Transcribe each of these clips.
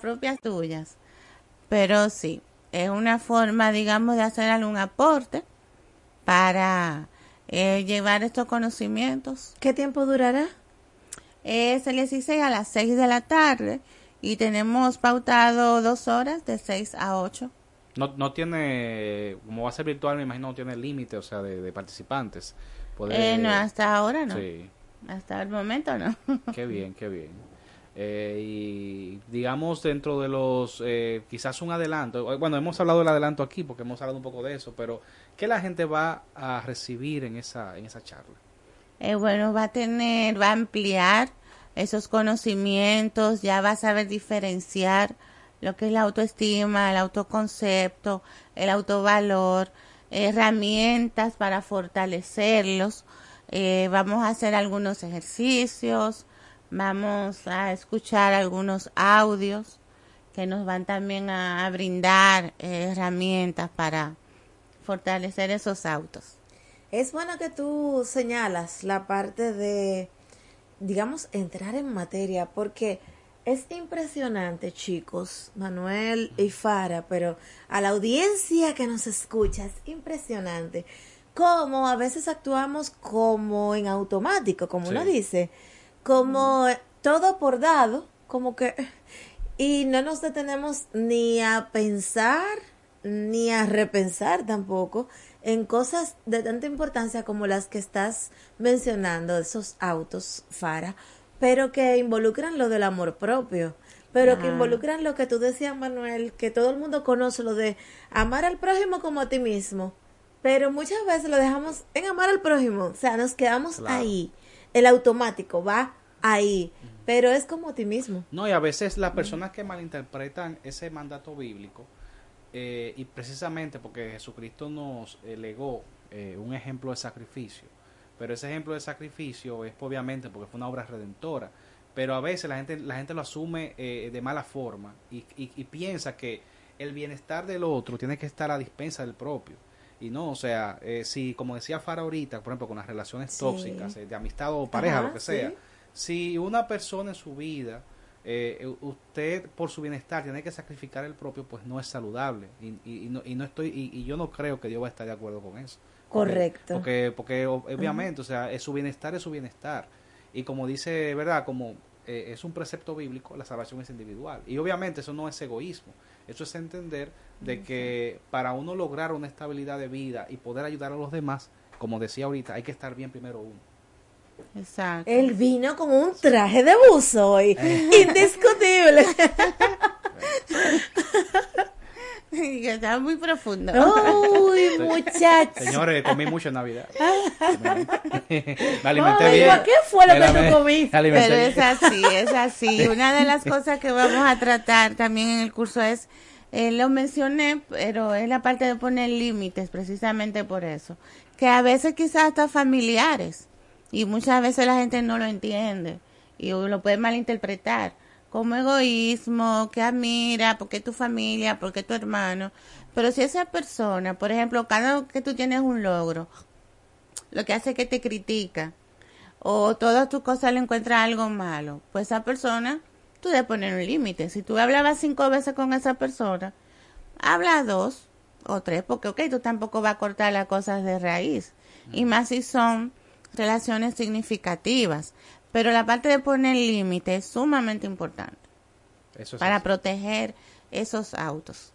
propias tuyas. Pero sí, es una forma, digamos, de hacer algún aporte para eh, llevar estos conocimientos. ¿Qué tiempo durará? Es el 16 a las 6 de la tarde y tenemos pautado dos horas de 6 a 8. No, no tiene, como va a ser virtual, me imagino no tiene límite, o sea, de, participantes. Eh, no, hasta ahora no. Sí. Hasta el momento no. Qué bien, qué bien. Eh, y digamos dentro de los, eh, quizás un adelanto, bueno, hemos hablado del adelanto aquí porque hemos hablado un poco de eso, pero ¿qué la gente va a recibir en esa, en esa charla? Eh, bueno, va a tener, va a ampliar esos conocimientos, ya va a saber diferenciar lo que es la autoestima, el autoconcepto, el autovalor, herramientas para fortalecerlos. vamos a hacer algunos ejercicios, Vamos a escuchar algunos audios que nos van también a, brindar eh, herramientas para fortalecer esos autos. Es bueno que tú señalas la parte de, digamos, entrar en materia, porque es impresionante, chicos, Manuel y Fara, pero a la audiencia que nos escucha, es impresionante cómo a veces actuamos como en automático, como uno dice como todo por dado, como que, y no nos detenemos ni a pensar, ni a repensar tampoco en cosas de tanta importancia como las que estás mencionando, esos autos, Fara, pero que involucran lo del amor propio, pero que involucran lo que tú decías, Manuel, que todo el mundo conoce, lo de amar al prójimo como a ti mismo, pero muchas veces lo dejamos en amar al prójimo, o sea, nos quedamos ahí el automático va ahí, pero es como a ti mismo. No, y a veces las personas que malinterpretan ese mandato bíblico, eh, y precisamente porque Jesucristo nos legó eh, un ejemplo de sacrificio, pero ese ejemplo de sacrificio es obviamente porque fue una obra redentora, pero a veces la gente, la gente lo asume eh, de mala forma y, y, piensa que el bienestar del otro tiene que estar a dispensa del propio. Y no, o sea, eh, si, como decía Fara ahorita, por ejemplo, con las relaciones tóxicas, eh, de amistad o pareja, lo que sea, si una persona en su vida, eh, usted por su bienestar tiene que sacrificar el propio, pues no es saludable. Y, y, no, y no estoy, y, yo no creo que Dios va a estar de acuerdo con eso. Correcto. Porque, porque, obviamente, o sea, es su bienestar es su bienestar. Y como dice, ¿verdad? Como es un precepto bíblico, la salvación es individual. Y obviamente eso no es egoísmo. Eso es entender de que para uno lograr una estabilidad de vida y poder ayudar a los demás, como decía ahorita, hay que estar bien primero uno. Exacto. Él vino con un traje de buzo hoy. Eh. Indiscutible. Estaba muy profundo. Uy, muchachos. Señores, comí mucho en Navidad. Me alimenté bien. ¿Qué fue lo que tú comiste? Pero es así, es así. Una de las cosas que vamos a tratar también en el curso es, eh, lo mencioné, pero es la parte de poner límites, precisamente por eso. Que a veces quizás hasta familiares, y muchas veces la gente no lo entiende, y lo puede malinterpretar como egoísmo, que admira, porque tu familia, porque tu hermano. Pero si esa persona, por ejemplo, cada vez que tú tienes un logro, lo que hace es que te critica, o todas tus cosas le encuentra algo malo, pues esa persona, tú debes poner un límite. Si tú hablabas cinco veces con esa persona, habla dos o tres, porque ok, tú tampoco vas a cortar las cosas de raíz. Y más si son relaciones significativas. Pero la parte de poner límite es sumamente importante para proteger esos autos.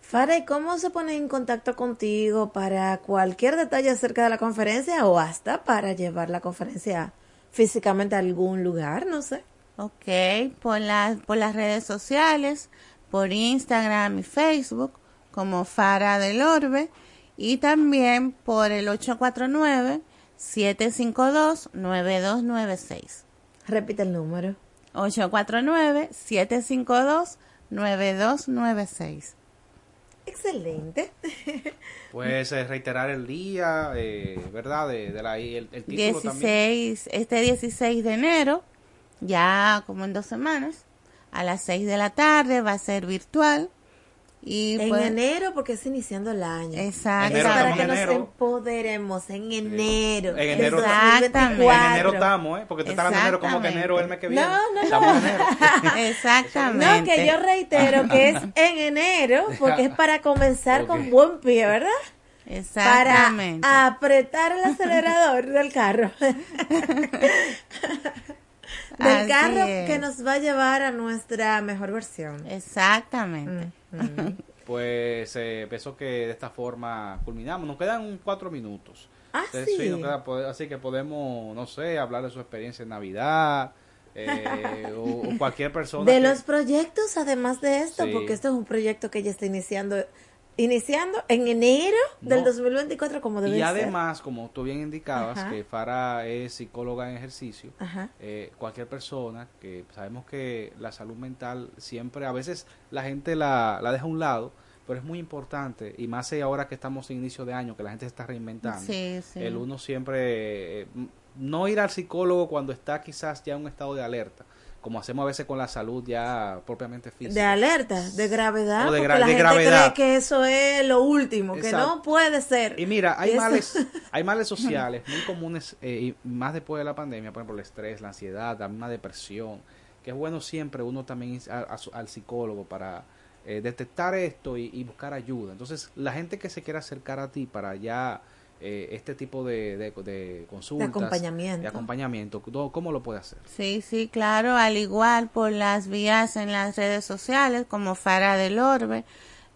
Fara, cómo se pone en contacto contigo para cualquier detalle acerca de la conferencia o hasta para llevar la conferencia físicamente a algún lugar? No sé. Ok, por, por las redes sociales, por Instagram y Facebook, como Fara del Orbe, y también por el 849 752-9296. Repite el número. 849-752-9296. Excelente. Pues reiterar el día, eh, ¿verdad? De, la, el, el título 16, Este 16 de enero, ya como en dos semanas, a las 6 de la tarde, va a ser virtual Y en pues- enero porque es iniciando el año. Exacto. Es Enero, para que en nos enero. empoderemos en enero. En del enero- Exactamente. 2024. En enero estamos, ¿eh? Porque te estás hablando de enero como que enero es el mes que viene. No, no, no. Estamos en enero. Exactamente. No, que yo reitero que es en enero porque es para comenzar con buen pie, ¿verdad? Exactamente. Para apretar el acelerador del carro. del Así carro es. que nos va a llevar a nuestra mejor versión. Exactamente. Mm. Pues eh, pienso que de esta forma culminamos. Nos quedan cuatro minutos. Ah, Eh, sí. nos queda poder- así que podemos, no sé, hablar de su experiencia en Navidad eh, o, o cualquier persona. De que- los proyectos, además de esto, Sí. porque esto es un proyecto que ya está iniciando, iniciando en enero del No. 2024 como debe Y ser. además, como tú bien indicabas, Ajá. que Fara es psicóloga en ejercicio, eh, cualquier persona que sabemos que la salud mental siempre, a veces la gente la, la deja a un lado, pero es muy importante, y más ahora que estamos en inicio de año, que la gente se está reinventando. Sí, sí. El uno siempre, eh, no ir al psicólogo cuando está quizás ya en un estado de alerta, como hacemos a veces con la salud ya propiamente física. De alerta, de gravedad, O de porque gra- la de gente gravedad. cree que eso es lo último, que no puede ser. Y mira, hay Y eso- males, hay males sociales muy comunes, eh, y más después de la pandemia, por ejemplo, el estrés, la ansiedad, la misma depresión, que es bueno siempre uno también ir a- al psicólogo para eh, detectar esto y, y buscar ayuda. Entonces, la gente que se quiera acercar a ti para ya eh, este tipo de, de, de consultas, acompañamiento. de acompañamiento, ¿cómo- ¿cómo lo puede hacer? Sí, sí, claro, al igual por las vías en las redes sociales como Fara del Orbe.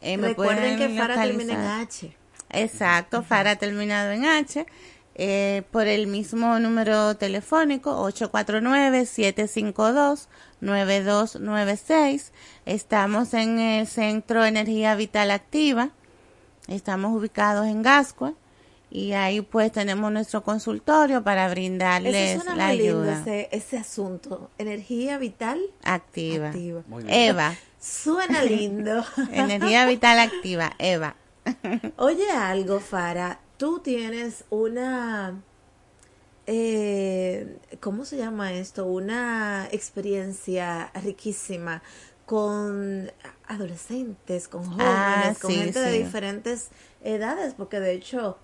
eh, me Recuerden que Fara termina en. H. Exacto, Fara terminado en H. eh, por el mismo número telefónico 849-752-9296. Estamos en el Centro Energía Vital Activa. Estamos ubicados en Gascua. Y ahí pues tenemos nuestro consultorio para brindarles Eso suena la muy lindo, ayuda ese, ese asunto. Energía vital activa. Eva, Suena lindo. energía vital activa, Eva. Oye algo, Fara, tú tienes una, eh, ¿cómo se llama esto? Una experiencia riquísima con adolescentes, con jóvenes, Ah, con sí, gente de diferentes edades, porque de hecho,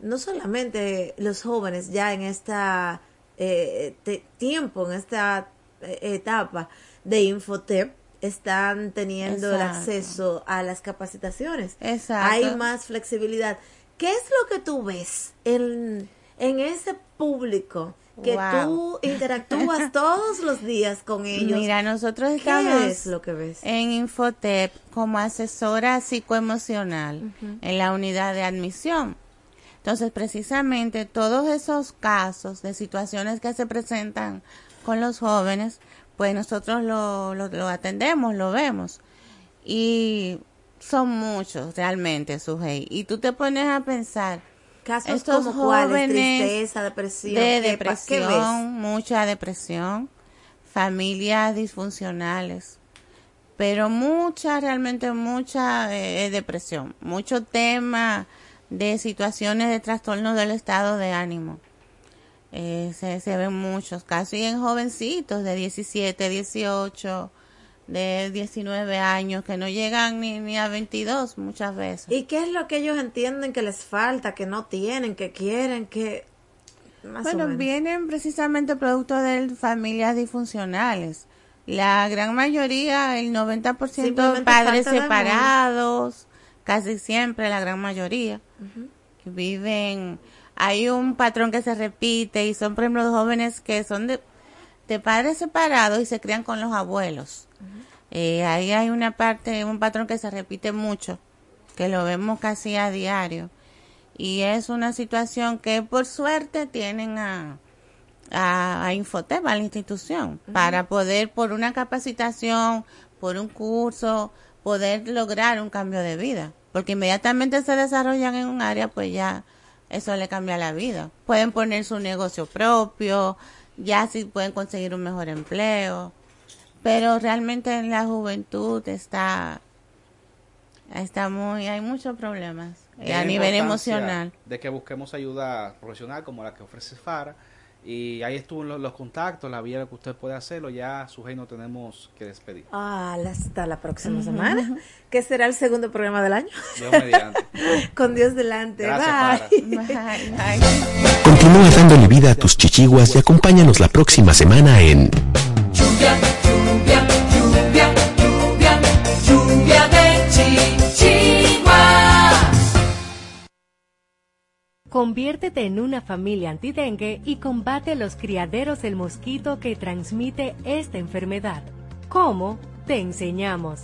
no solamente los jóvenes ya en esta eh, te- tiempo, en esta eh, etapa de Infotep, están teniendo el acceso a las capacitaciones. Exacto. Hay más flexibilidad. ¿Qué es lo que tú ves en, en ese público que Wow. tú interactúas todos los días con ellos? Mira, nosotros ¿Qué estamos es lo que ves? en Infotep como asesora psicoemocional en la unidad de admisión. Entonces, precisamente todos esos casos de situaciones que se presentan con los jóvenes, pues nosotros lo, lo, lo atendemos, lo vemos. Y son muchos realmente, Sujei. Y tú te pones a pensar, Casos estos como cuáles, jóvenes tristeza, depresión. de ¿qué pa- depresión, ¿Qué ves? mucha depresión, familias disfuncionales, pero mucha, realmente mucha eh, depresión, mucho tema de situaciones de trastorno del estado de ánimo. Eh, se, se ven muchos, casi en jovencitos de 17, 18, de 19 años, que no llegan ni, ni a 22 muchas veces. ¿Y qué es lo que ellos entienden que les falta, que no tienen, que quieren, que... Más Bueno, vienen precisamente producto de familias disfuncionales. La gran mayoría, el 90% Simplemente padres separados, casi siempre la gran mayoría, que viven, hay un patrón que se repite y son, por ejemplo, jóvenes que son de, de padres separados y se crían con los abuelos. Eh, ahí hay una parte, un patrón que se repite mucho, que lo vemos casi a diario. Y es una situación que por suerte tienen a, a, a Infotep, a la institución, para poder, por una capacitación, por un curso, poder lograr un cambio de vida. Porque inmediatamente se desarrollan en un área, pues ya eso le cambia la vida. Pueden poner su negocio propio, ya sí pueden conseguir un mejor empleo. Pero realmente en la juventud está, está muy, hay muchos problemas eh, a nivel emocional. De que busquemos ayuda profesional como la que ofrece FARA Y ahí estuvo los, los contactos, la vía que usted puede hacerlo. Ya su no tenemos que despedir. Ah, hasta la próxima semana, que será el segundo programa del año. Dios mediante. Con Dios delante. Gracias, Bye. Bye, bye. Continúa dándole vida a tus chichiguas y acompáñanos la próxima semana en Conviértete en una familia antidengue y combate los criaderos del mosquito que transmite esta enfermedad. ¿Cómo? Te enseñamos.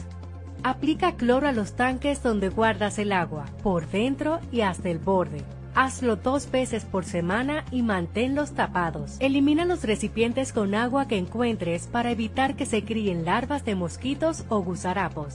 Aplica cloro a los tanques donde guardas el agua, por dentro y hasta el borde. Hazlo dos veces por semana y manténlos tapados. Elimina los recipientes con agua que encuentres para evitar que se críen larvas de mosquitos o gusarapos.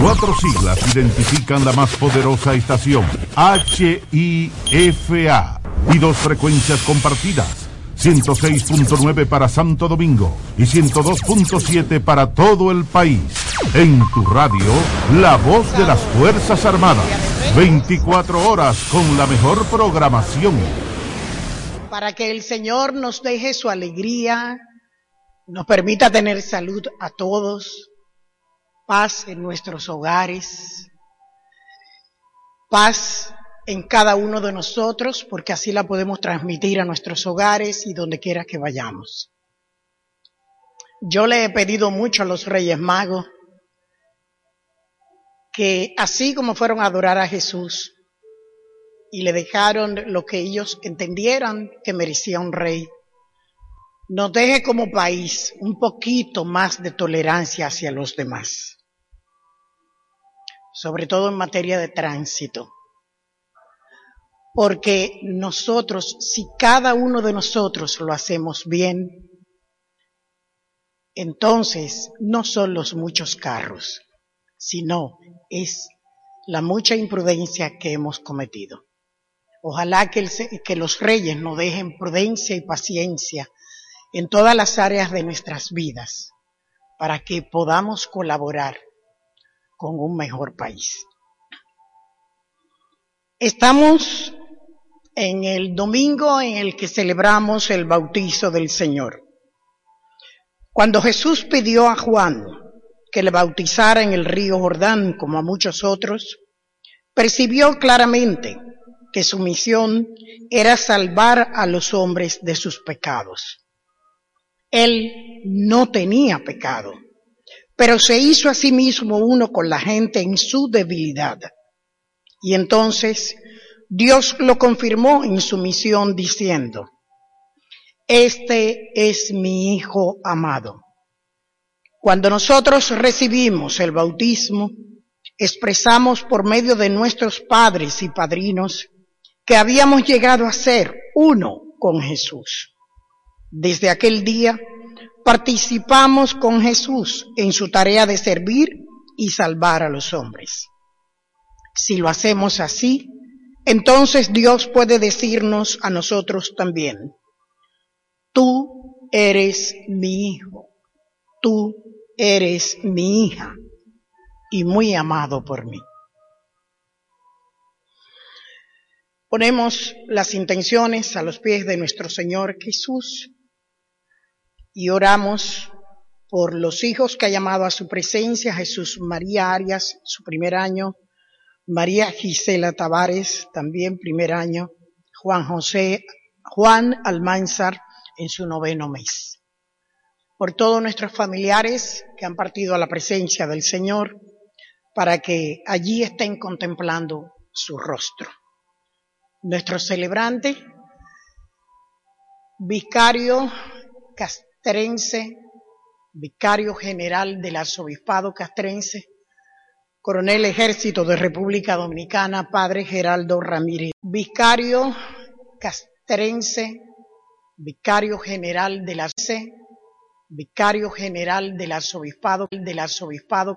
Cuatro siglas identifican la más poderosa estación, HIFA, y dos frecuencias compartidas, 106.9 para Santo Domingo y 102.7 para todo el país. En tu radio, la voz de las Fuerzas Armadas, 24 horas con la mejor programación. para que el Señor nos deje su alegría, nos permita tener salud a todos, paz en nuestros hogares, paz en cada uno de nosotros, porque así la podemos transmitir a nuestros hogares y donde quiera que vayamos. Yo le he pedido mucho a los Reyes Magos que así como fueron a adorar a Jesús y le dejaron lo que ellos entendieran que merecía un rey, nos deje como país un poquito más de tolerancia hacia los demás, sobre todo en materia de tránsito. Porque nosotros, si cada uno de nosotros lo hacemos bien, entonces no son los muchos carros, sino es la mucha imprudencia que hemos cometido. Ojalá que, los reyes nos dejen prudencia y paciencia en todas las áreas de nuestras vidas para que podamos colaborar con un mejor país. Estamos en el domingo en el que celebramos el bautizo del Señor. Cuando Jesús pidió a Juan que le bautizara en el río Jordán como a muchos otros, percibió claramente que su misión era salvar a los hombres de sus pecados. Él no tenía pecado, pero se hizo a sí mismo uno con la gente en su debilidad. Y entonces Dios lo confirmó en su misión diciendo, Este es mi Hijo amado. Cuando nosotros recibimos el bautismo, expresamos por medio de nuestros padres y padrinos que habíamos llegado a ser uno con Jesús. Desde aquel día participamos con Jesús en su tarea de servir y salvar a los hombres. Si lo hacemos así, entonces Dios puede decirnos a nosotros también, tú eres mi hijo, tú eres mi hija y muy amado por mí. Ponemos las intenciones a los pies de nuestro Señor Jesús y oramos por los hijos que ha llamado a su presencia, Jesús María Arias, su primer año, María Gisela Tavares, también primer año, Juan José, Juan Almanzar en su noveno mes. Por todos nuestros familiares que han partido a la presencia del Señor, para que allí estén contemplando su rostro. nuestro celebrante, vicario castrense, vicario general del arzobispado castrense, coronel ejército de República Dominicana, padre Geraldo Ramírez, vicario castrense, vicario general de la C, vicario general del arzobispado, del arzobispado